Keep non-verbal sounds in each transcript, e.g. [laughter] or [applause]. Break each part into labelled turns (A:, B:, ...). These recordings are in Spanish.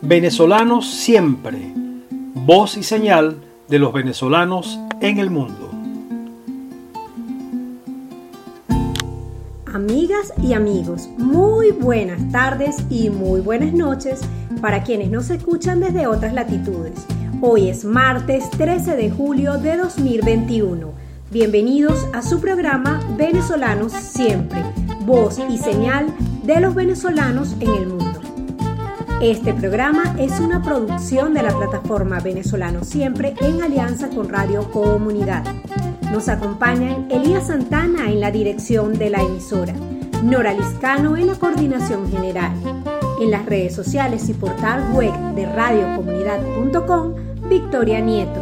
A: Venezolanos siempre, voz y señal de los venezolanos en el mundo.
B: Amigas y amigos, muy buenas tardes y muy buenas noches para quienes nos escuchan desde otras latitudes. Hoy es martes 13 de julio de 2021. Bienvenidos a su programa Venezolanos Siempre, voz y señal de los venezolanos en el mundo. Este programa es una producción de la plataforma Venezolano Siempre en alianza con Radio Comunidad. Nos acompañan Elías Santana en la dirección de la emisora, Nora Liscano en la coordinación general. En las redes sociales y portal web de radiocomunidad.com, Victoria Nieto.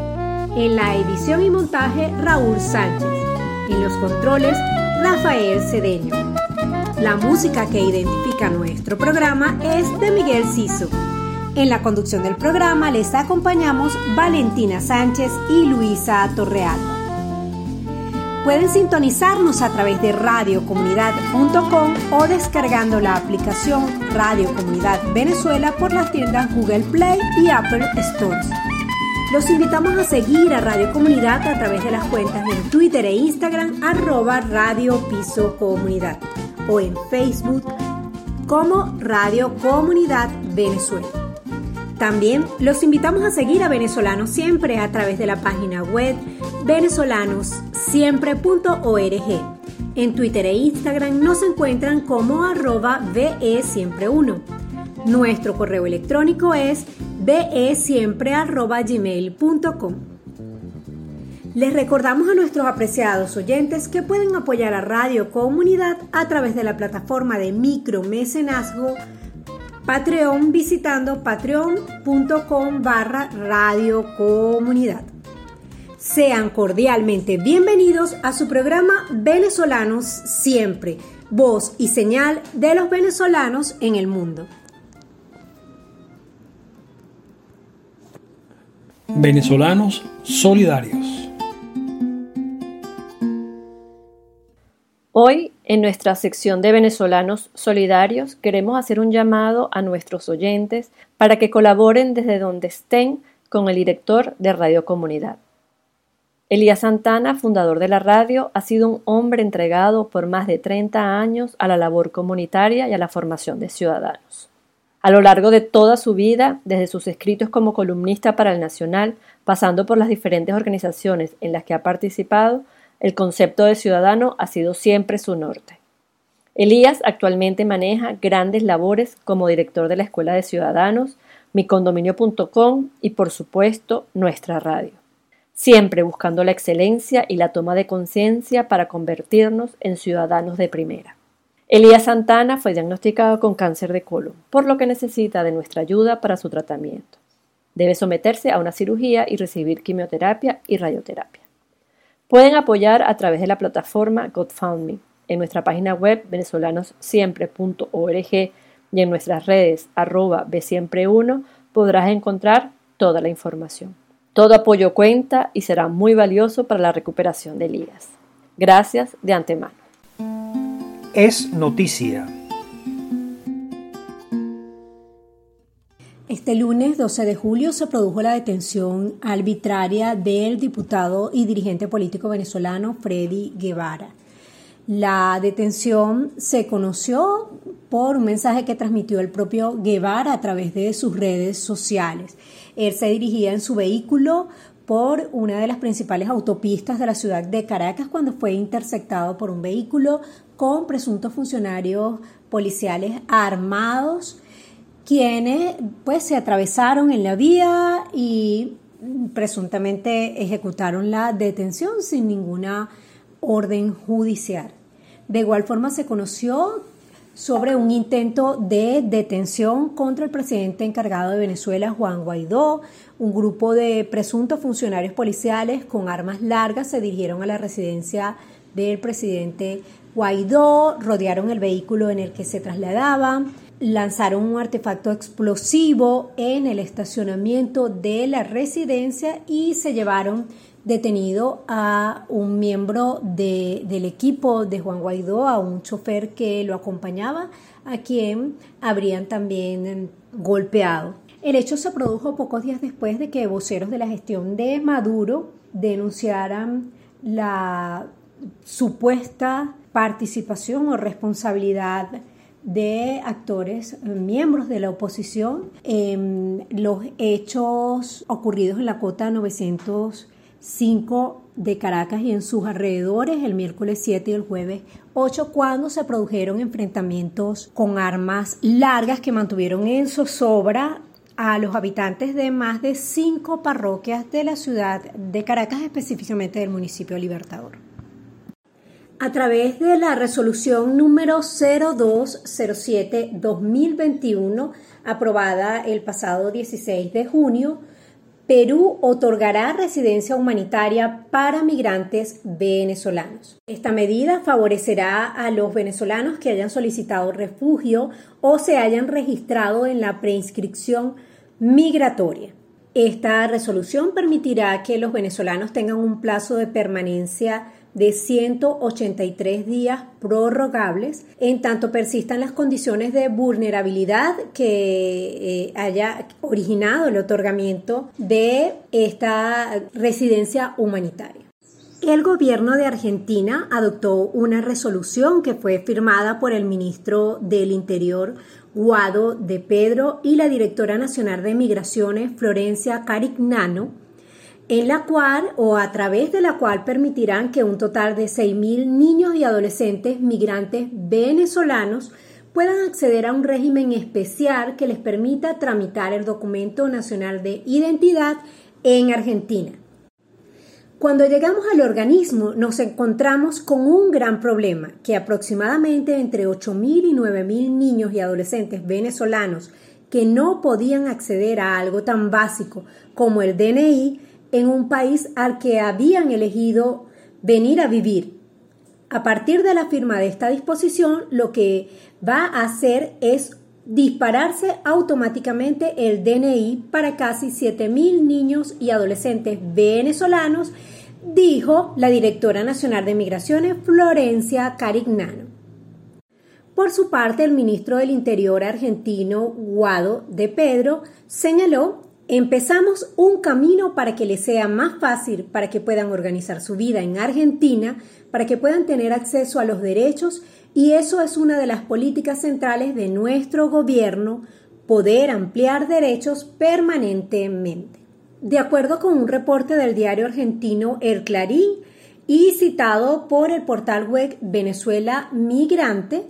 B: En la edición y montaje, Raúl Sánchez. En los controles, Rafael Cedeño. La música que identifica nuestro programa es de Miguel Siso. En la conducción del programa les acompañamos Valentina Sánchez y Luisa Torrealba. Pueden sintonizarnos a través de radiocomunidad.com o descargando la aplicación Radio Comunidad Venezuela por las tiendas Google Play y Apple Stores. Los invitamos a seguir a Radio Comunidad a través de las cuentas en Twitter e Instagram arroba Radio Piso Comunidad o en Facebook como Radio Comunidad Venezuela. También los invitamos a seguir a Venezolanos Siempre a través de la página web venezolanossiempre.org. En Twitter e Instagram nos encuentran como arroba VE Siempre 1. Nuestro correo electrónico es vesiempre.gmail.com. Les recordamos a nuestros apreciados oyentes que pueden apoyar a Radio Comunidad a través de la plataforma de micromecenazgo Patreon visitando patreon.com barra Radio Comunidad. Sean cordialmente bienvenidos a su programa Venezolanos Siempre, voz y señal de los venezolanos en el mundo.
A: Venezolanos solidarios.
C: Hoy, en nuestra sección de venezolanos solidarios, queremos hacer un llamado a nuestros oyentes para que colaboren desde donde estén con el director de Radio Comunidad. Elías Santana, fundador de la radio, ha sido un hombre entregado por más de 30 años a la labor comunitaria y a la formación de ciudadanos. A lo largo de toda su vida, desde sus escritos como columnista para el Nacional, pasando por las diferentes organizaciones en las que ha participado, el concepto de ciudadano ha sido siempre su norte. Elías actualmente maneja grandes labores como director de la Escuela de Ciudadanos, micondominio.com y por supuesto nuestra radio. Siempre buscando la excelencia y la toma de conciencia para convertirnos en ciudadanos de primera. Elías Santana fue diagnosticado con cáncer de colon, por lo que necesita de nuestra ayuda para su tratamiento. Debe someterse a una cirugía y recibir quimioterapia y radioterapia. Pueden apoyar a través de la plataforma GodFundMe en nuestra página web venezolanossiempre.org y en nuestras redes arroba bsiempre1 podrás encontrar toda la información. Todo apoyo cuenta y será muy valioso para la recuperación de Elías. Gracias de antemano.
A: Es noticia.
B: Este lunes 12 de julio se produjo la detención arbitraria del diputado y dirigente político venezolano Freddy Guevara. La detención se conoció por un mensaje que transmitió el propio Guevara a través de sus redes sociales. Él se dirigía en su vehículo por una de las principales autopistas de la ciudad de Caracas cuando fue interceptado por un vehículo con presuntos funcionarios policiales armados quienes pues se atravesaron en la vía y presuntamente ejecutaron la detención sin ninguna orden judicial. De igual forma se conoció sobre un intento de detención contra el presidente encargado de Venezuela, Juan Guaidó. Un grupo de presuntos funcionarios policiales con armas largas se dirigieron a la residencia del presidente Guaidó, rodearon el vehículo en el que se trasladaban lanzaron un artefacto explosivo en el estacionamiento de la residencia y se llevaron detenido a un miembro del equipo de Juan Guaidó, a un chofer que lo acompañaba, a quien habrían también golpeado. El hecho se produjo pocos días después de que voceros de la gestión de Maduro denunciaran la supuesta participación o responsabilidad de actores eh, miembros de la oposición en los hechos ocurridos en la cota 905 de Caracas y en sus alrededores el miércoles 7 y el jueves 8 cuando se produjeron enfrentamientos con armas largas que mantuvieron en zozobra a los habitantes de más de cinco parroquias de la ciudad de Caracas, específicamente del municipio Libertador. A través de la resolución número 0207-2021, aprobada el pasado 16 de junio, Perú otorgará residencia humanitaria para migrantes venezolanos. Esta medida favorecerá a los venezolanos que hayan solicitado refugio o se hayan registrado en la preinscripción migratoria. Esta resolución permitirá que los venezolanos tengan un plazo de permanencia de 183 días prorrogables en tanto persistan las condiciones de vulnerabilidad que eh, haya originado el otorgamiento de esta residencia humanitaria. El gobierno de Argentina adoptó una resolución que fue firmada por el ministro del Interior, Guado de Pedro, y la directora nacional de Migraciones, Florencia Carignano, en la cual o a través de la cual permitirán que un total de 6.000 niños y adolescentes migrantes venezolanos puedan acceder a un régimen especial que les permita tramitar el documento nacional de identidad en Argentina. Cuando llegamos al organismo nos encontramos con un gran problema, que aproximadamente entre 8.000 y 9.000 niños y adolescentes venezolanos que no podían acceder a algo tan básico como el DNI en un país al que habían elegido venir a vivir. A partir de la firma de esta disposición, lo que va a hacer es dispararse automáticamente el DNI para casi 7.000 niños y adolescentes venezolanos, dijo la directora nacional de Migraciones, Florencia Carignano. Por su parte, el ministro del Interior argentino, Guado de Pedro, señaló Empezamos un camino para que les sea más fácil, para que puedan organizar su vida en Argentina, para que puedan tener acceso a los derechos y eso es una de las políticas centrales de nuestro gobierno, poder ampliar derechos permanentemente. De acuerdo con un reporte del diario argentino El Clarín y citado por el portal web Venezuela Migrante,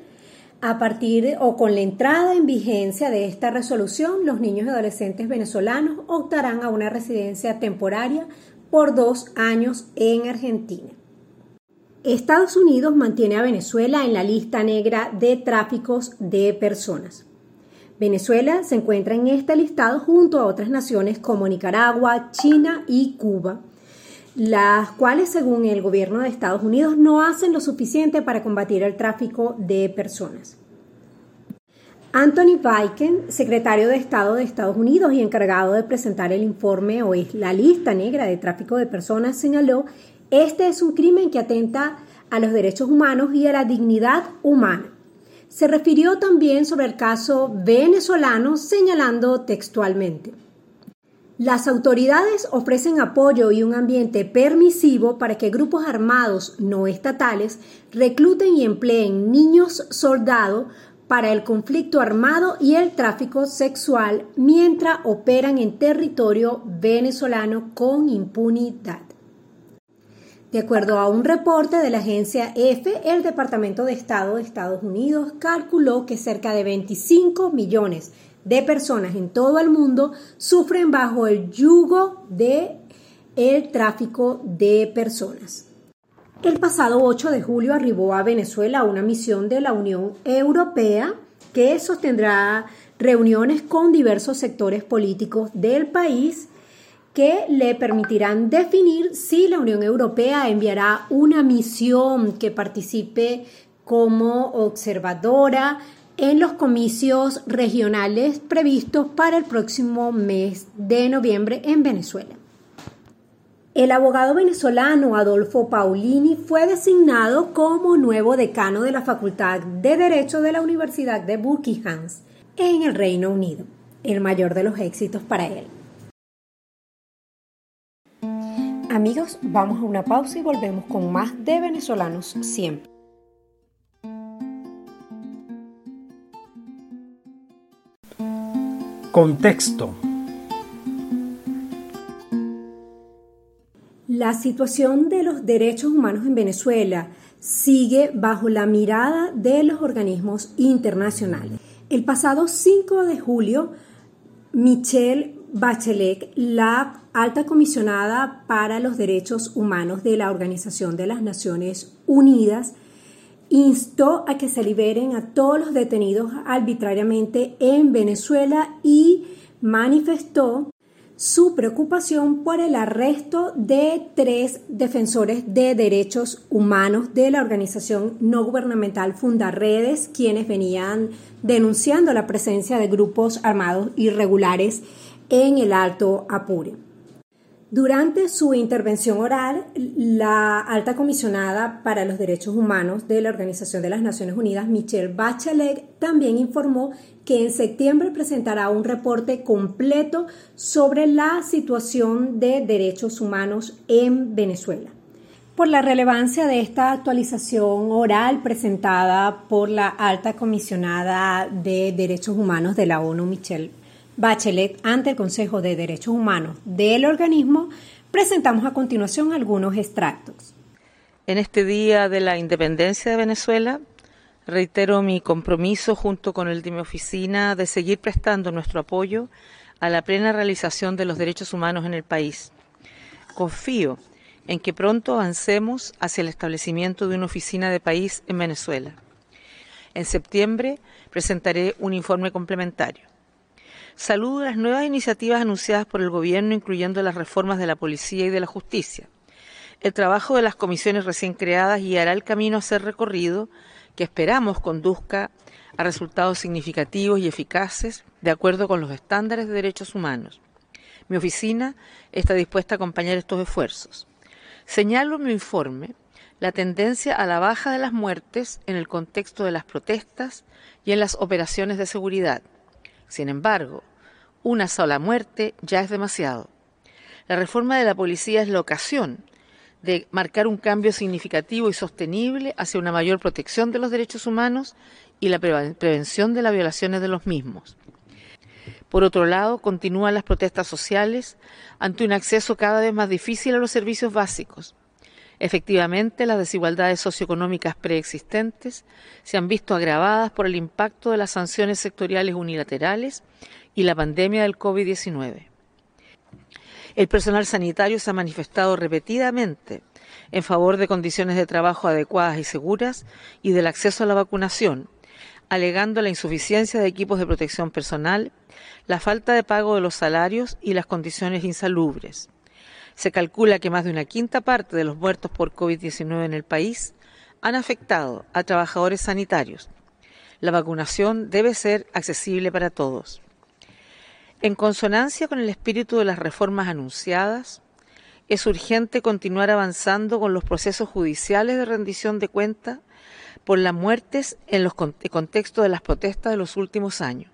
B: a partir o con la entrada en vigencia de esta resolución, los niños y adolescentes venezolanos optarán a una residencia temporaria por dos años en Argentina. Estados Unidos mantiene a Venezuela en la lista negra de tráficos de personas. Venezuela se encuentra en este listado junto a otras naciones como Nicaragua, China y Cuba, las cuales, según el gobierno de Estados Unidos, no hacen lo suficiente para combatir el tráfico de personas. Anthony Blinken, secretario de Estado de Estados Unidos y encargado de presentar el informe o es la lista negra de tráfico de personas, señaló, este es un crimen que atenta a los derechos humanos y a la dignidad humana. Se refirió también sobre el caso venezolano, señalando textualmente. Las autoridades ofrecen apoyo y un ambiente permisivo para que grupos armados no estatales recluten y empleen niños soldados para el conflicto armado y el tráfico sexual mientras operan en territorio venezolano con impunidad. De acuerdo a un reporte de la agencia EFE, el Departamento de Estado de Estados Unidos calculó que cerca de 25 millones de personas en todo el mundo sufren bajo el yugo de el tráfico de personas. El pasado 8 de julio arribó a Venezuela una misión de la Unión Europea que sostendrá reuniones con diversos sectores políticos del país que le permitirán definir si la Unión Europea enviará una misión que participe como observadora en los comicios regionales previstos para el próximo mes de noviembre en Venezuela. El abogado venezolano Adolfo Paulini fue designado como nuevo decano de la Facultad de Derecho de la Universidad de Buckingham en el Reino Unido. el mayor de los éxitos para él. Amigos, vamos a una pausa y volvemos con más de venezolanos siempre.
A: Contexto.
B: La situación de los derechos humanos en Venezuela sigue bajo la mirada de los organismos internacionales. El pasado 5 de julio, Michelle Bachelet, la alta comisionada para los derechos humanos de la Organización de las Naciones Unidas, instó a que se liberen a todos los detenidos arbitrariamente en Venezuela y manifestó su preocupación por el arresto de tres defensores de derechos humanos de la organización no gubernamental Fundarredes, quienes venían denunciando la presencia de grupos armados irregulares en el Alto Apure. Durante su intervención oral, la alta comisionada para los derechos humanos de la Organización de las Naciones Unidas, Michelle Bachelet, también informó que en septiembre presentará un reporte completo sobre la situación de derechos humanos en Venezuela. Por la relevancia de esta actualización oral presentada por la alta comisionada de derechos humanos de la ONU, Michelle Bachelet ante el Consejo de Derechos Humanos del organismo, presentamos a continuación algunos extractos.
D: En este día de la independencia de Venezuela, reitero mi compromiso junto con el de mi oficina de seguir prestando nuestro apoyo a la plena realización de los derechos humanos en el país. Confío en que pronto avancemos hacia el establecimiento de una oficina de país en Venezuela. En septiembre presentaré un informe complementario. Saludo las nuevas iniciativas anunciadas por el Gobierno, incluyendo las reformas de la policía y de la justicia. El trabajo de las comisiones recién creadas guiará el camino a ser recorrido que esperamos conduzca a resultados significativos y eficaces de acuerdo con los estándares de derechos humanos. Mi oficina está dispuesta a acompañar estos esfuerzos. Señalo en mi informe la tendencia a la baja de las muertes en el contexto de las protestas y en las operaciones de seguridad. Sin embargo, una sola muerte ya es demasiado. La reforma de la policía es la ocasión de marcar un cambio significativo y sostenible hacia una mayor protección de los derechos humanos y la prevención de las violaciones de los mismos. Por otro lado, continúan las protestas sociales ante un acceso cada vez más difícil a los servicios básicos. Efectivamente, las desigualdades socioeconómicas preexistentes se han visto agravadas por el impacto de las sanciones sectoriales unilaterales y la pandemia del COVID-19. El personal sanitario se ha manifestado repetidamente en favor de condiciones de trabajo adecuadas y seguras y del acceso a la vacunación, alegando la insuficiencia de equipos de protección personal, la falta de pago de los salarios y las condiciones insalubres. Se calcula que más de una quinta parte de los muertos por COVID-19 en el país han afectado a trabajadores sanitarios. La vacunación debe ser accesible para todos. En consonancia con el espíritu de las reformas anunciadas, es urgente continuar avanzando con los procesos judiciales de rendición de cuentas por las muertes en los contextos de las protestas de los últimos años.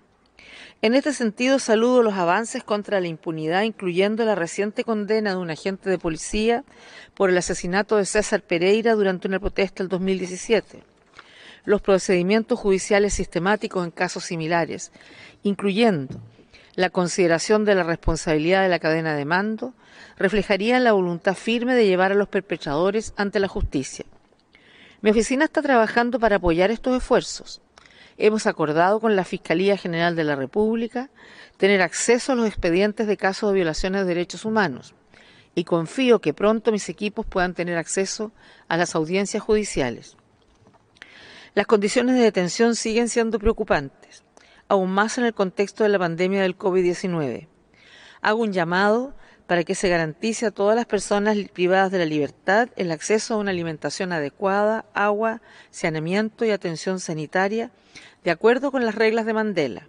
D: En este sentido, saludo los avances contra la impunidad, incluyendo la reciente condena de un agente de policía por el asesinato de César Pereira durante una protesta el 2017. Los procedimientos judiciales sistemáticos en casos similares, incluyendo la consideración de la responsabilidad de la cadena de mando, reflejarían la voluntad firme de llevar a los perpetradores ante la justicia. Mi oficina está trabajando para apoyar estos esfuerzos hemos acordado con la Fiscalía General de la República tener acceso a los expedientes de casos de violaciones de derechos humanos y confío que pronto mis equipos puedan tener acceso a las audiencias judiciales. Las condiciones de detención siguen siendo preocupantes, aún más en el contexto de la pandemia del COVID-19. Hago un llamado para que se garantice a todas las personas privadas de la libertad el acceso a una alimentación adecuada, agua, saneamiento y atención sanitaria, de acuerdo con las reglas de Mandela.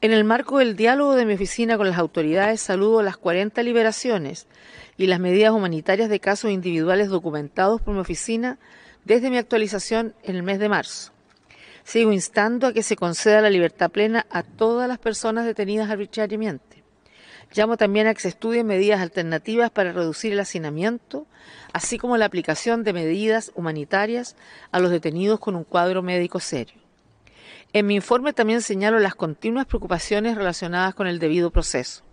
D: En el marco del diálogo de mi oficina con las autoridades, saludo las 40 liberaciones y las medidas humanitarias de casos individuales documentados por mi oficina desde mi actualización en el mes de marzo. sigo instando a que se conceda la libertad plena a todas las personas detenidas arbitrariamente. Llamo también a que se estudien medidas alternativas para reducir el hacinamiento, así como la aplicación de medidas humanitarias a los detenidos con un cuadro médico serio. En mi informe también señalo las continuas preocupaciones relacionadas con el debido proceso.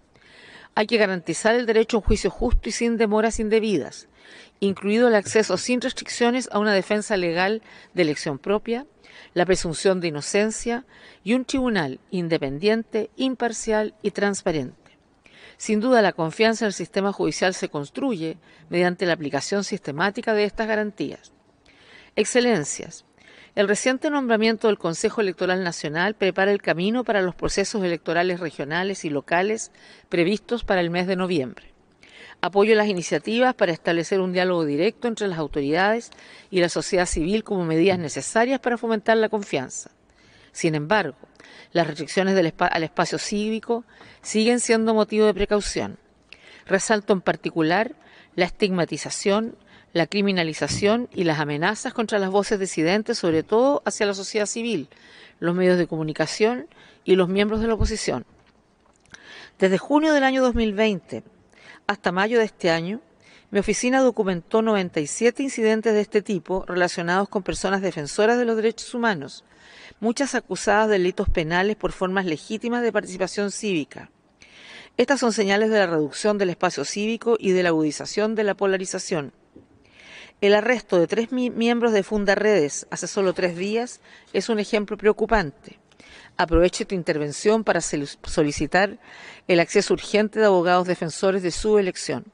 D: Hay que garantizar el derecho a un juicio justo y sin demoras indebidas, incluido el acceso sin restricciones a una defensa legal de elección propia, la presunción de inocencia y un tribunal independiente, imparcial y transparente. Sin duda, la confianza en el sistema judicial se construye mediante la aplicación sistemática de estas garantías. Excelencias, el reciente nombramiento del Consejo Electoral Nacional prepara el camino para los procesos electorales regionales y locales previstos para el mes de noviembre. Apoyo las iniciativas para establecer un diálogo directo entre las autoridades y la sociedad civil como medidas necesarias para fomentar la confianza. Sin embargo, las restricciones al espacio cívico siguen siendo motivo de precaución. Resalto en particular la estigmatización, la criminalización y las amenazas contra las voces disidentes, sobre todo hacia la sociedad civil, los medios de comunicación y los miembros de la oposición. Desde junio del año 2020 hasta mayo de este año, mi oficina documentó 97 incidentes de este tipo relacionados con personas defensoras de los derechos humanos, muchas acusadas de delitos penales por formas legítimas de participación cívica. Estas son señales de la reducción del espacio cívico y de la agudización de la polarización. El arresto de tres miembros de Fundaredes hace solo tres días es un ejemplo preocupante. Aprovecho tu intervención para solicitar el acceso urgente de abogados defensores de su elección.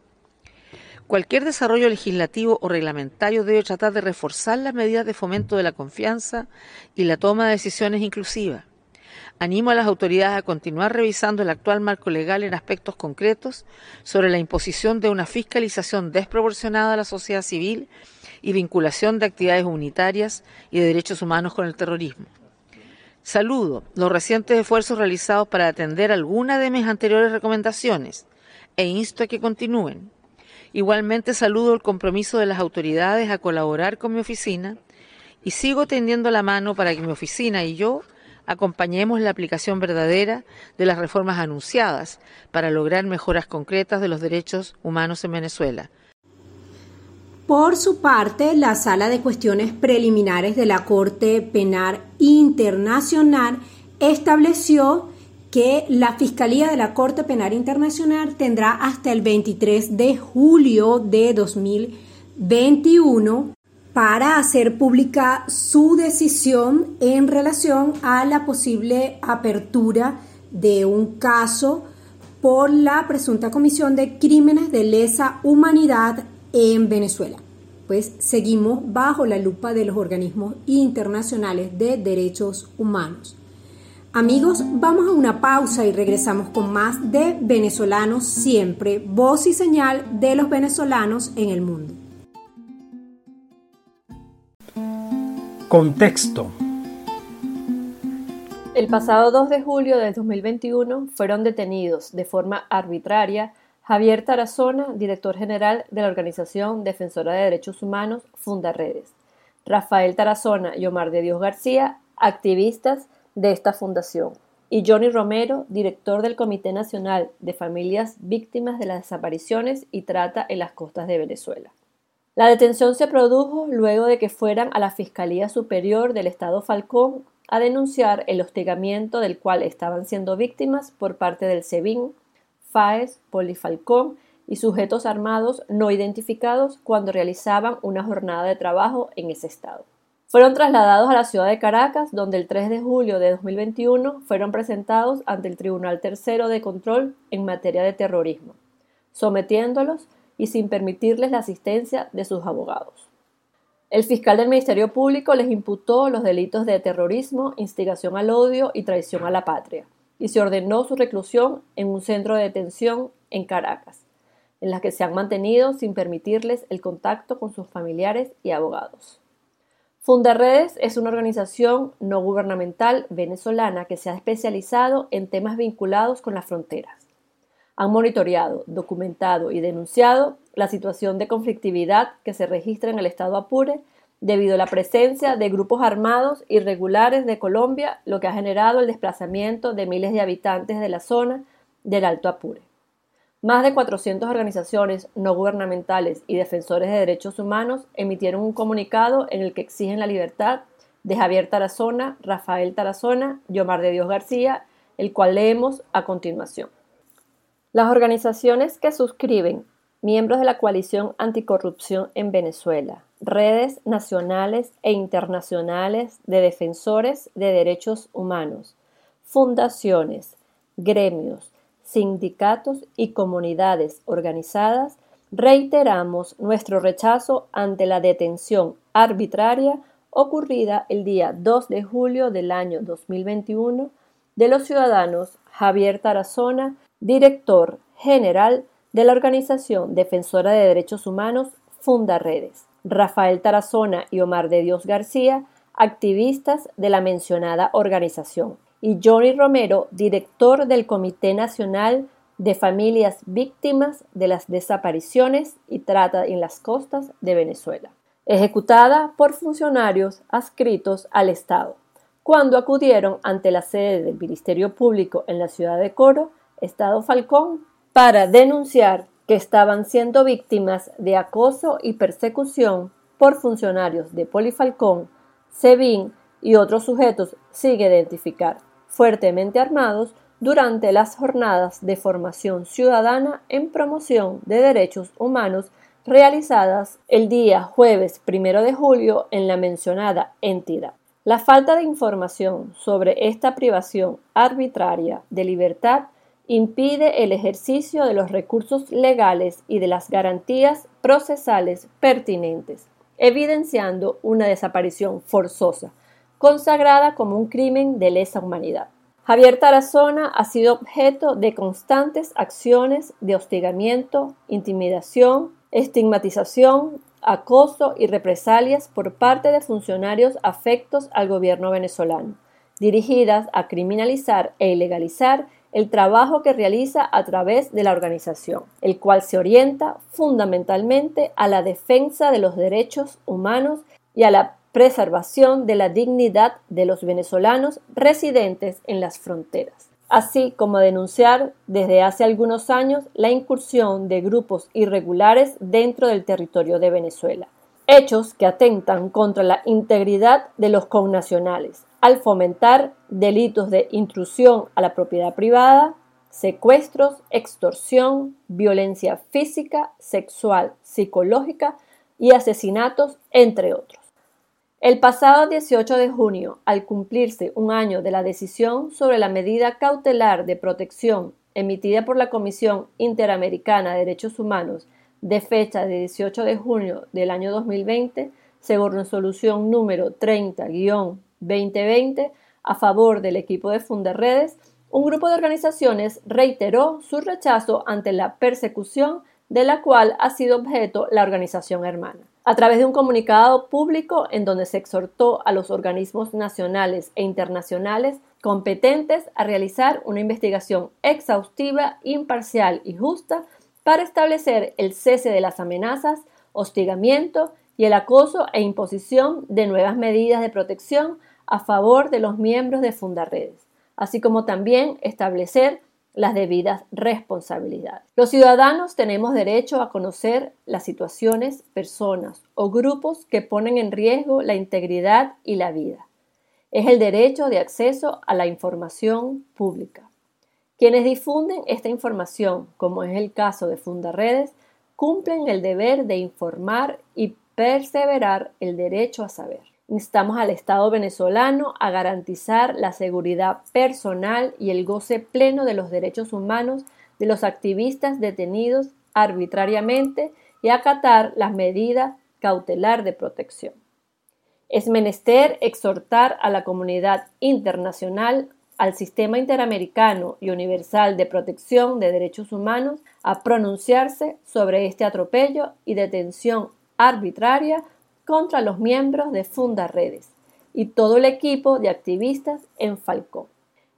D: Cualquier desarrollo legislativo o reglamentario debe tratar de reforzar las medidas de fomento de la confianza y la toma de decisiones inclusivas. Animo a las autoridades a continuar revisando el actual marco legal en aspectos concretos sobre la imposición de una fiscalización desproporcionada a la sociedad civil y vinculación de actividades unitarias y de derechos humanos con el terrorismo. Saludo los recientes esfuerzos realizados para atender algunas de mis anteriores recomendaciones e insto a que continúen. Igualmente saludo el compromiso de las autoridades a colaborar con mi oficina y sigo tendiendo la mano para que mi oficina y yo acompañemos la aplicación verdadera de las reformas anunciadas para lograr mejoras concretas de los derechos humanos en Venezuela.
B: Por su parte, la Sala de Cuestiones Preliminares de la Corte Penal Internacional estableció que la Fiscalía de la Corte Penal Internacional tendrá hasta el 23 de julio de 2021 para hacer pública su decisión en relación a la posible apertura de un caso por la presunta comisión de crímenes de lesa humanidad en Venezuela. Pues seguimos bajo la lupa de los organismos internacionales de derechos humanos. Amigos, vamos a una pausa y regresamos con más de Venezolanos siempre, voz y señal de los venezolanos en el mundo.
A: Contexto.
C: El pasado 2 de julio de 2021 fueron detenidos de forma arbitraria Javier Tarazona, director general de la Organización Defensora de Derechos Humanos Fundaredes, Rafael Tarazona y Omar de Dios García, activistas de esta fundación, y Johnny Romero, director del Comité Nacional de Familias Víctimas de las Desapariciones y Trata en las costas de Venezuela. La detención se produjo luego de que fueran a la Fiscalía Superior del Estado Falcón a denunciar el hostigamiento del cual estaban siendo víctimas por parte del SEBIN, FAES, Polifalcón y sujetos armados no identificados cuando realizaban una jornada de trabajo en ese estado. Fueron trasladados a la ciudad de Caracas, donde el 3 de julio de 2021 fueron presentados ante el Tribunal Tercero de Control en materia de terrorismo, sometiéndolos y sin permitirles la asistencia de sus abogados. El fiscal del Ministerio Público les imputó los delitos de terrorismo, instigación al odio y traición a la patria, y se ordenó su reclusión en un centro de detención en Caracas, en la que se han mantenido sin permitirles el contacto con sus familiares y abogados. Fundaredes es una organización no gubernamental venezolana que se ha especializado en temas vinculados con las fronteras han monitoreado, documentado y denunciado la situación de conflictividad que se registra en el estado Apure debido a la presencia de grupos armados irregulares de Colombia, lo que ha generado el desplazamiento de miles de habitantes de la zona del Alto Apure. Más de 400 organizaciones no gubernamentales y defensores de derechos humanos emitieron un comunicado en el que exigen la libertad de Javier Tarazona, Rafael Tarazona y de Dios García, el cual leemos a continuación. Las organizaciones que suscriben, miembros de la coalición anticorrupción en Venezuela, redes nacionales e internacionales de defensores de derechos humanos, fundaciones, gremios, sindicatos y comunidades organizadas, reiteramos nuestro rechazo ante la detención arbitraria ocurrida el día 2 de julio del año 2021 de los ciudadanos Javier Tarazona, director general de la Organización Defensora de Derechos Humanos Fundaredes, Rafael Tarazona y Omar de Dios García, activistas de la mencionada organización, y Johnny Romero, director del Comité Nacional de Familias Víctimas de las Desapariciones y Trata en las Costas de Venezuela, ejecutada por funcionarios adscritos al Estado, cuando acudieron ante la sede del Ministerio Público en la ciudad de Coro, Estado Falcón, para denunciar que estaban siendo víctimas de acoso y persecución por funcionarios de Polifalcón, SEBIN y otros sujetos sin identificar fuertemente armados durante las jornadas de formación ciudadana en promoción de derechos humanos realizadas el día jueves primero de julio en la mencionada entidad. La falta de información sobre esta privación arbitraria de libertad impide el ejercicio de los recursos legales y de las garantías procesales pertinentes, evidenciando una desaparición forzosa, consagrada como un crimen de lesa humanidad. Javier Tarazona ha sido objeto de constantes acciones de hostigamiento, intimidación, estigmatización, acoso y represalias por parte de funcionarios afectos al gobierno venezolano, dirigidas a criminalizar e ilegalizar el trabajo que realiza a través de la organización, el cual se orienta fundamentalmente a la defensa de los derechos humanos y a la preservación de la dignidad de los venezolanos residentes en las fronteras, así como denunciar desde hace algunos años la incursión de grupos irregulares dentro del territorio de Venezuela, hechos que atentan contra la integridad de los connacionales, al fomentar delitos de intrusión a la propiedad privada, secuestros, extorsión, violencia física, sexual, psicológica y asesinatos, entre otros. El pasado 18 de junio, al cumplirse un año de la decisión sobre la medida cautelar de protección emitida por la Comisión Interamericana de Derechos Humanos de fecha de 18 de junio del año 2020, según resolución número 30-2020, a favor del equipo de Funderredes, un grupo de organizaciones reiteró su rechazo ante la persecución de la cual ha sido objeto la organización hermana a través de un comunicado público en donde se exhortó a los organismos nacionales e internacionales competentes a realizar una investigación exhaustiva, imparcial y justa para establecer el cese de las amenazas, hostigamiento y el acoso e imposición de nuevas medidas de protección a favor de los miembros de Fundaredes, así como también establecer las debidas responsabilidades. Los ciudadanos tenemos derecho a conocer las situaciones, personas o grupos que ponen en riesgo la integridad y la vida. Es el derecho de acceso a la información pública. Quienes difunden esta información, como es el caso de Fundaredes, cumplen el deber de informar y perseverar el derecho a saber. Instamos al Estado venezolano a garantizar la seguridad personal y el goce pleno de los derechos humanos de los activistas detenidos arbitrariamente y acatar las medidas cautelar de protección. Es menester exhortar a la comunidad internacional, al sistema interamericano y universal de protección de derechos humanos a pronunciarse sobre este atropello y detención arbitraria contra los miembros de Funda Redes y todo el equipo de activistas en Falcón.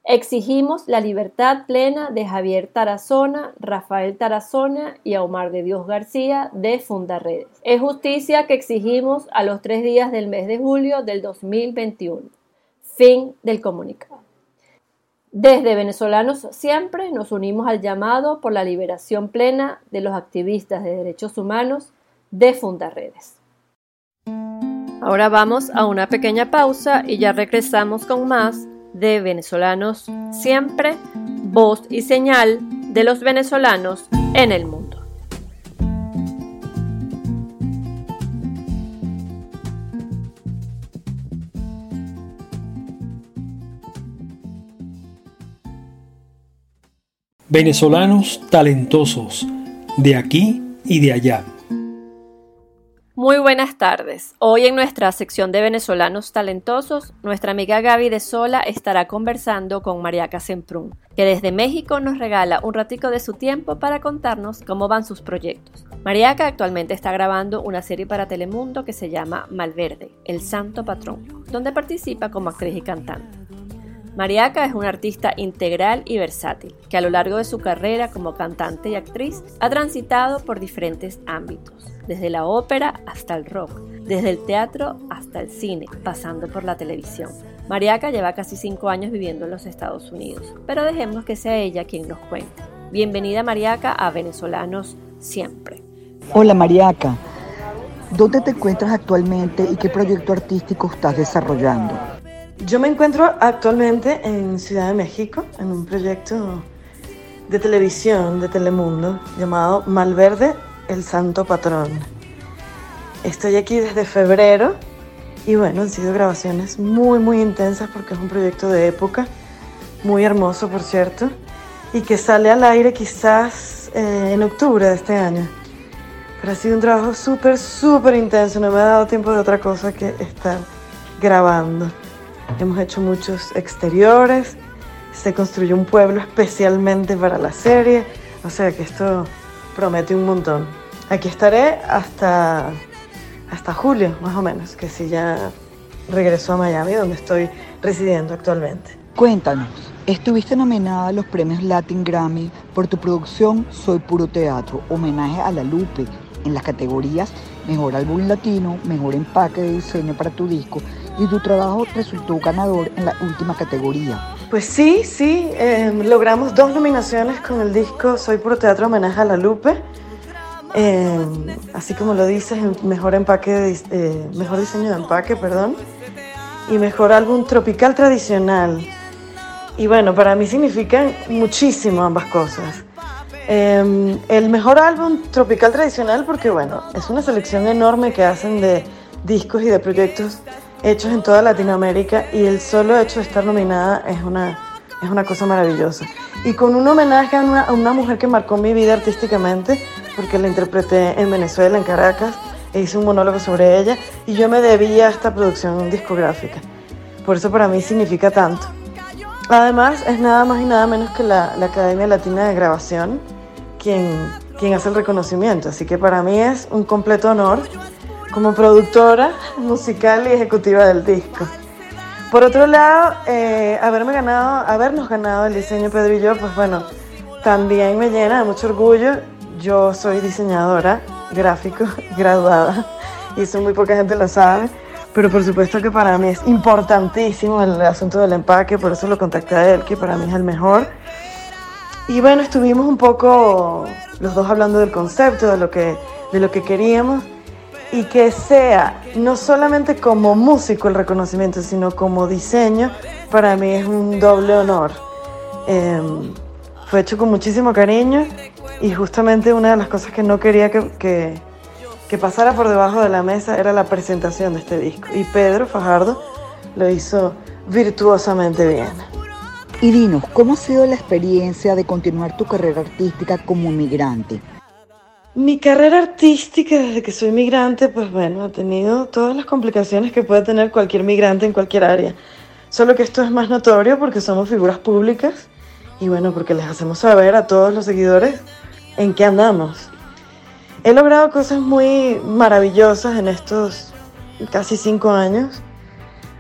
C: Exigimos la libertad plena de Javier Tarazona, Rafael Tarazona y Omar de Dios García de Fundaredes. Es justicia que exigimos a los tres días del mes de julio del 2021. Fin del comunicado. Desde Venezolanos Siempre nos unimos al llamado por la liberación plena de los activistas de derechos humanos de Fundaredes. Ahora vamos a una pequeña pausa y ya regresamos con más de venezolanos siempre, voz y señal de los venezolanos en el mundo.
A: Venezolanos talentosos de aquí y de allá.
C: Muy buenas tardes. Hoy en nuestra sección de venezolanos talentosos, nuestra amiga Gaby de Sola estará conversando con Mariaca Semprún, que desde México nos regala un ratico de su tiempo para contarnos cómo van sus proyectos. Mariaca actualmente está grabando una serie para Telemundo que se llama Malverde, el santo patrón, donde participa como actriz y cantante. Mariaca es una artista integral y versátil, que a lo largo de su carrera como cantante y actriz ha transitado por diferentes ámbitos, desde la ópera hasta el rock, desde el teatro hasta el cine, pasando por la televisión. Mariaca lleva casi cinco años viviendo en los Estados Unidos, pero dejemos que sea ella quien nos cuente. Bienvenida Mariaca a Venezolanos Siempre.
E: Hola Mariaca, ¿dónde te encuentras actualmente y qué proyecto artístico estás desarrollando?
F: Yo me encuentro actualmente en Ciudad de México, en un proyecto de televisión de Telemundo llamado Malverde, el Santo Patrón. Estoy aquí desde febrero y bueno, han sido grabaciones muy, muy intensas porque es un proyecto de época, muy hermoso por cierto, y que sale al aire quizás eh, en octubre de este año. Pero ha sido un trabajo súper, súper intenso, no me ha dado tiempo de otra cosa que estar grabando. Hemos hecho muchos exteriores, se construyó un pueblo especialmente para la serie, o sea que esto promete un montón. Aquí estaré hasta, hasta julio, más o menos, que si ya regreso a Miami, donde estoy residiendo actualmente.
E: Cuéntanos, estuviste nominada a los premios Latin Grammy por tu producción Soy Puro Teatro, homenaje a la Lupe, en las categorías Mejor Álbum Latino, Mejor Empaque de Diseño para tu disco y tu trabajo resultó ganador en la última categoría.
F: Pues sí, sí, em, logramos dos nominaciones con el disco Soy Puro Teatro Homenaje a la Lupe. Em, así como lo dices, mejor empaque, eh, mejor diseño de empaque, perdón, y mejor álbum tropical tradicional. Y bueno, para mí significan muchísimo ambas cosas. Em, el mejor álbum tropical tradicional porque bueno, es una selección enorme que hacen de discos y de proyectos hechos en toda Latinoamérica y el solo hecho de estar nominada es una, es una cosa maravillosa. Y con un homenaje a una, a una mujer que marcó mi vida artísticamente, porque la interpreté en Venezuela, en Caracas, e hice un monólogo sobre ella y yo me debía a esta producción discográfica. Por eso para mí significa tanto. Además, es nada más y nada menos que la, la Academia Latina de Grabación quien, quien hace el reconocimiento. Así que para mí es un completo honor como productora musical y ejecutiva del disco. Por otro lado, eh, haberme ganado, habernos ganado el diseño Pedro y yo, pues bueno, también me llena de mucho orgullo. Yo soy diseñadora gráfico [laughs] graduada y eso muy poca gente lo sabe, pero por supuesto que para mí es importantísimo el asunto del empaque, por eso lo contacté a él, que para mí es el mejor. Y bueno, estuvimos un poco los dos hablando del concepto, de lo que, de lo que queríamos y que sea no solamente como músico el reconocimiento, sino como diseño, para mí es un doble honor. Em, fue hecho con muchísimo cariño y justamente una de las cosas que no quería que, que, que, pasara por debajo de la mesa era la presentación de este disco. Y Pedro Fajardo lo hizo virtuosamente bien.
E: Y dinos, ¿cómo ha sido la experiencia de continuar tu carrera artística como inmigrante?
F: Mi carrera artística desde que soy migrante, pues bueno, ha tenido todas las complicaciones que puede tener cualquier migrante en cualquier área. Solo que esto es más notorio porque somos figuras públicas y bueno, porque les hacemos saber a todos los seguidores en qué andamos. He logrado cosas muy maravillosas en estos casi cinco años.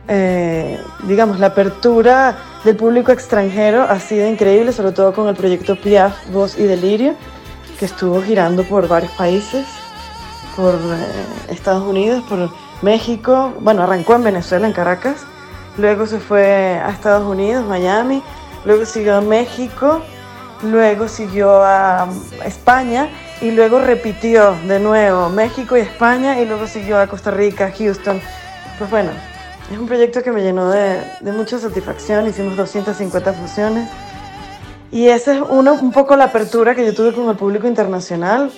F: Eh, digamos, la apertura del público extranjero ha sido increíble, sobre todo con el proyecto Piaf, Voz y Delirio, que estuvo girando por varios países, por eh, Estados Unidos, por México, bueno, arrancó en Venezuela, en Caracas, luego se fue a Estados Unidos, Miami, luego siguió a México, luego siguió a España y luego repitió de nuevo México y España y luego siguió a Costa Rica, Houston. Pues bueno, es un proyecto que me llenó de, mucha satisfacción, hicimos 250 fusiones y esa es uno, un poco la apertura que yo tuve con el público internacional.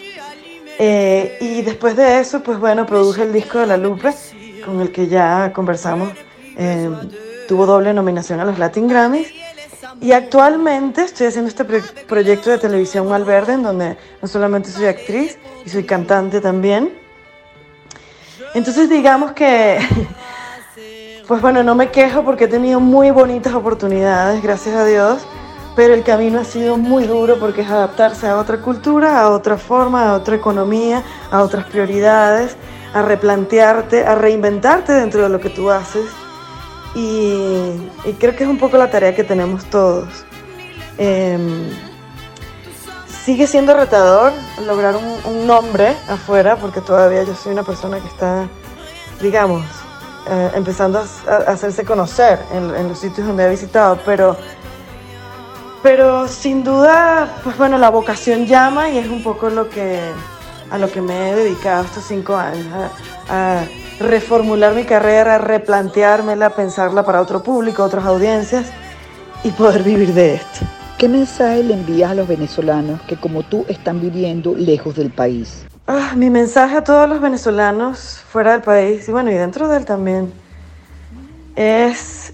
F: Eh, y después de eso, pues bueno, produje el disco de La Lupe, con el que ya conversamos. Eh, tuvo doble nominación a los Latin Grammys. Y actualmente estoy haciendo este proyecto de televisión Malverde, en donde no solamente soy actriz, y soy cantante también. Entonces digamos que, [laughs] pues bueno, no me quejo porque he tenido muy bonitas oportunidades, gracias a Dios, pero el camino ha sido muy duro porque es adaptarse a otra cultura, a otra forma, a otra economía, a otras prioridades, a replantearte, a reinventarte dentro de lo que tú haces. Y, creo que es un poco la tarea que tenemos todos. Em, sigue siendo retador lograr un, nombre afuera, porque todavía yo soy una persona que está, digamos, eh, empezando a, hacerse conocer en, en, los sitios donde he visitado, pero, pero sin duda, pues bueno, la vocación llama y es un poco lo que, a lo que me he dedicado estos cinco años, a, reformular mi carrera, replanteármela, pensarla para otro público, otras audiencias y poder vivir de esto.
E: ¿Qué mensaje le envías a los venezolanos que como tú están viviendo lejos del país?
F: Ah, mi mensaje a todos los venezolanos fuera del país y bueno, y dentro de él también, es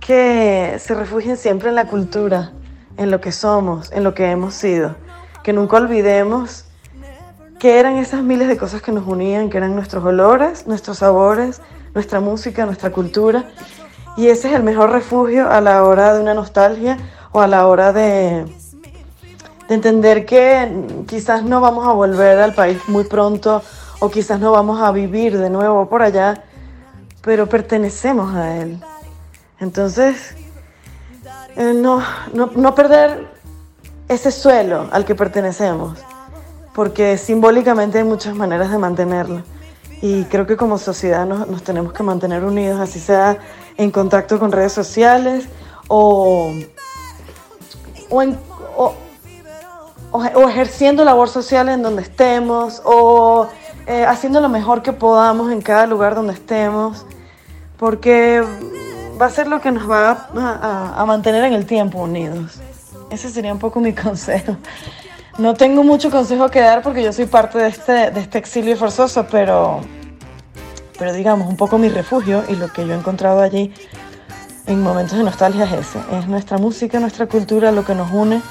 F: que se refugien siempre en la cultura, en lo que somos, en lo que hemos sido, que nunca olvidemos que eran esas miles de cosas que nos unían, que eran nuestros olores, nuestros sabores, nuestra música, nuestra cultura. Y ese es el mejor refugio a la hora de una nostalgia o a la hora de, de entender que quizás no vamos a volver al país muy pronto o quizás no vamos a vivir de nuevo por allá, pero pertenecemos a él. Entonces, eh, no, no, no perder ese suelo al que pertenecemos porque simbólicamente hay muchas maneras de mantenerlo. Y creo que como sociedad nos, tenemos que mantener unidos, así sea en contacto con redes sociales o, o, o, ejerciendo labor social en donde estemos o eh, haciendo lo mejor que podamos en cada lugar donde estemos, porque va a ser lo que nos va a mantener en el tiempo unidos. Ese sería un poco mi [laughs] consejo. No tengo mucho consejo que dar porque yo soy parte de este, de este exilio forzoso, pero, pero digamos, un poco mi refugio y lo que yo he encontrado allí en momentos de nostalgia es ese. Es nuestra música, nuestra cultura, lo que nos une,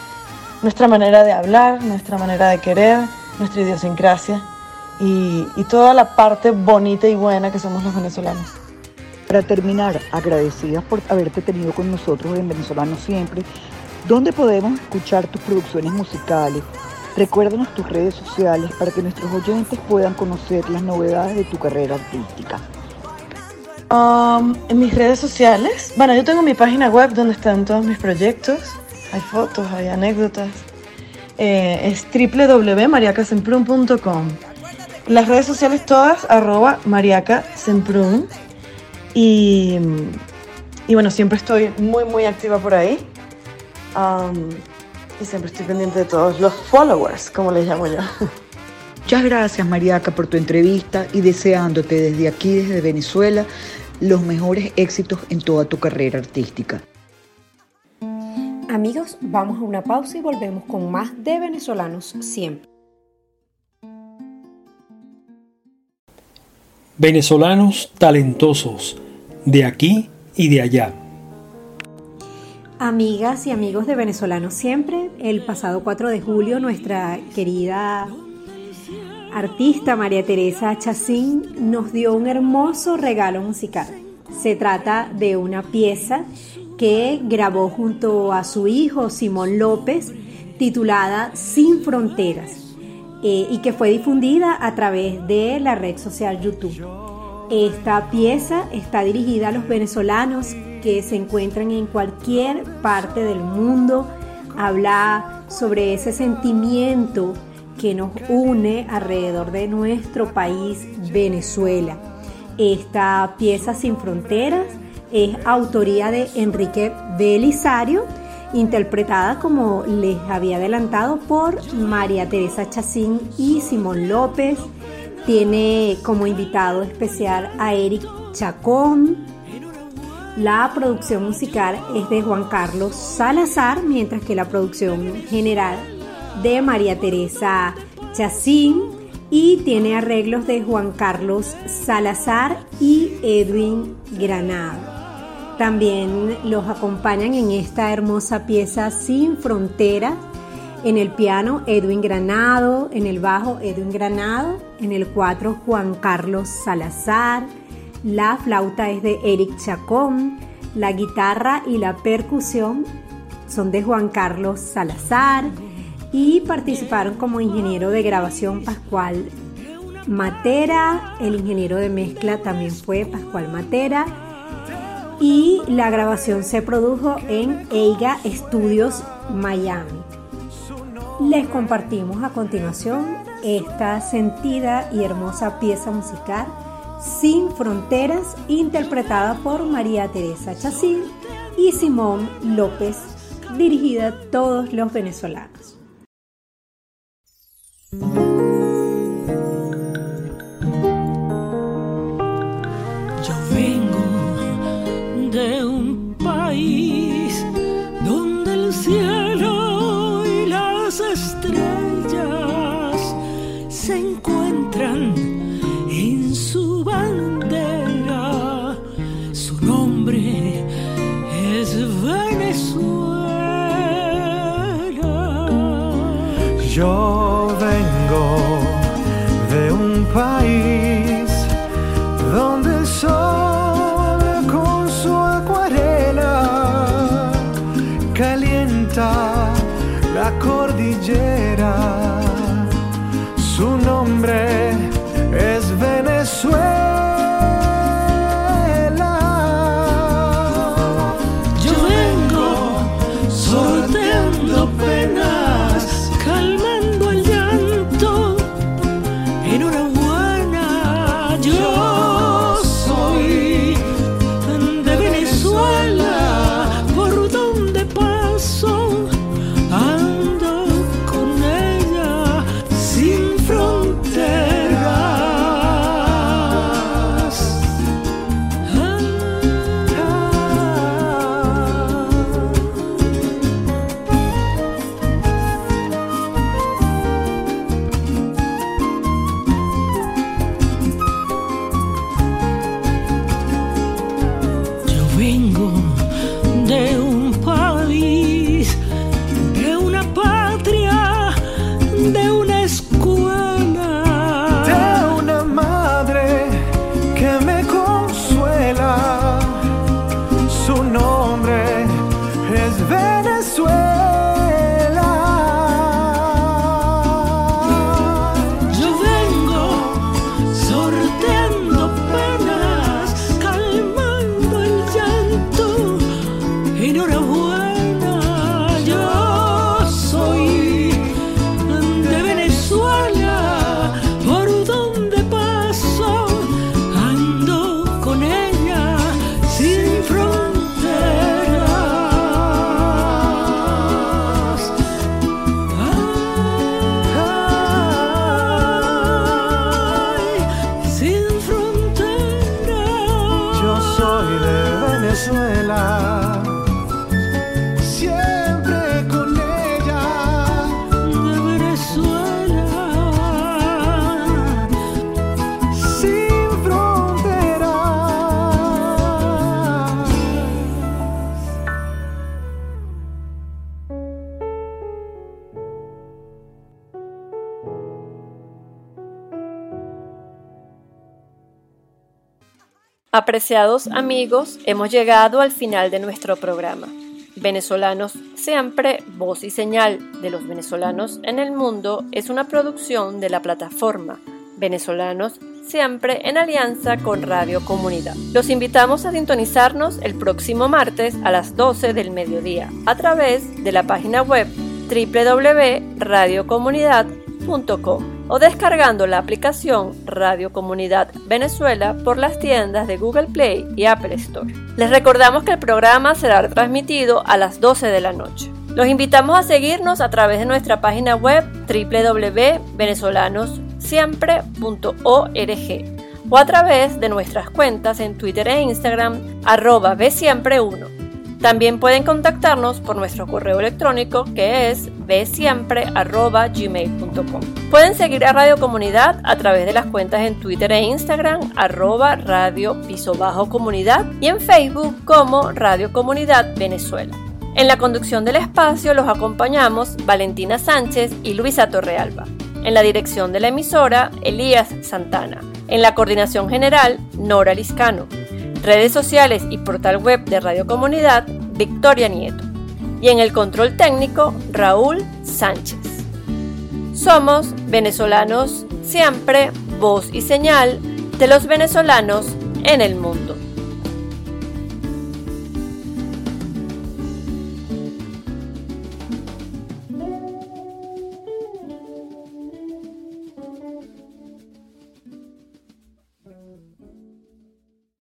F: nuestra manera de hablar, nuestra manera de querer, nuestra idiosincrasia y, y toda la parte bonita y buena que somos los venezolanos.
E: Para terminar, agradecidas por haberte tenido con nosotros en Venezolano Siempre ¿Dónde podemos escuchar tus producciones musicales? Recuérdanos tus redes sociales para que nuestros oyentes puedan conocer las novedades de tu carrera artística.
F: Um, en mis redes sociales, bueno, yo tengo mi página web donde están todos mis proyectos. Hay fotos, hay anécdotas. Eh, es www.mariacasemprun.com. Las redes sociales todas, arroba mariacasemprun. Y, y bueno, siempre estoy muy, muy activa por ahí y siempre estoy pendiente de todos los followers, como les llamo yo.
E: Muchas gracias Mariaca por tu entrevista y deseándote desde aquí, desde Venezuela, los mejores éxitos en toda tu carrera artística.
B: Amigos, vamos a una pausa y volvemos con más de venezolanos siempre.
A: Venezolanos talentosos, de aquí y de allá.
B: Amigas y amigos de Venezolanos Siempre, el pasado 4 de julio nuestra querida artista María Teresa Chacín nos dio un hermoso regalo musical. Se trata de una pieza que grabó junto a su hijo Simón López titulada Sin Fronteras eh, y que fue difundida a través de la red social YouTube. Esta pieza está dirigida a los venezolanos que se encuentran en cualquier parte del mundo. Habla sobre ese sentimiento que nos une alrededor de nuestro país, Venezuela. Esta pieza sin fronteras es autoría de Enrique Belisario, interpretada como les había adelantado por María Teresa Chacín y Simón López. Tiene como invitado especial a Eric Chacón. La producción musical es de Juan Carlos Salazar, mientras que la producción general de María Teresa Chacín y tiene arreglos de Juan Carlos Salazar y Edwin Granado. También los acompañan en esta hermosa pieza Sin Fronteras. En el piano Edwin Granado, en el bajo Edwin Granado, en el cuatro Juan Carlos Salazar, la flauta es de Eric Chacón, la guitarra y la percusión son de Juan Carlos Salazar y participaron como ingeniero de grabación Pascual Matera, el ingeniero de mezcla también fue Pascual Matera y la grabación se produjo en EIGA Studios Miami. Les compartimos a continuación esta sentida y hermosa pieza musical Sin Fronteras, interpretada por María Teresa Chacín y Simón López, dirigida a todos los venezolanos.
C: Apreciados amigos, hemos llegado al final de nuestro programa. Venezolanos Siempre, Voz y Señal de los venezolanos en el mundo es una producción de la plataforma venezolanos siempre en alianza con Radio Comunidad. Los invitamos a sintonizarnos el próximo martes a las 12 del mediodía a través de la página web www.radiocomunidad.com o descargando la aplicación Radio Comunidad Venezuela por las tiendas de Google Play y Apple Store. Les recordamos que el programa será transmitido a las 12 de la noche. Los invitamos a seguirnos a través de nuestra página web www.venezolanossiempre.org o a través de nuestras cuentas en Twitter e Instagram arroba bsiempre1. También pueden contactarnos por nuestro correo electrónico que es bsiempre.gmail.com. Pueden seguir a Radio Comunidad a través de las cuentas en Twitter e Instagram arroba radio piso bajo comunidad y en Facebook como Radio Comunidad Venezuela. En la conducción del espacio los acompañamos Valentina Sánchez y Luisa Torrealba. En la dirección de la emisora, Elías Santana. En la coordinación general, Nora Liscano. Redes sociales y portal web de Radio Comunidad, Victoria Nieto. Y en el control técnico, Raúl Sánchez. Somos venezolanos siempre, voz y señal de los venezolanos en el mundo.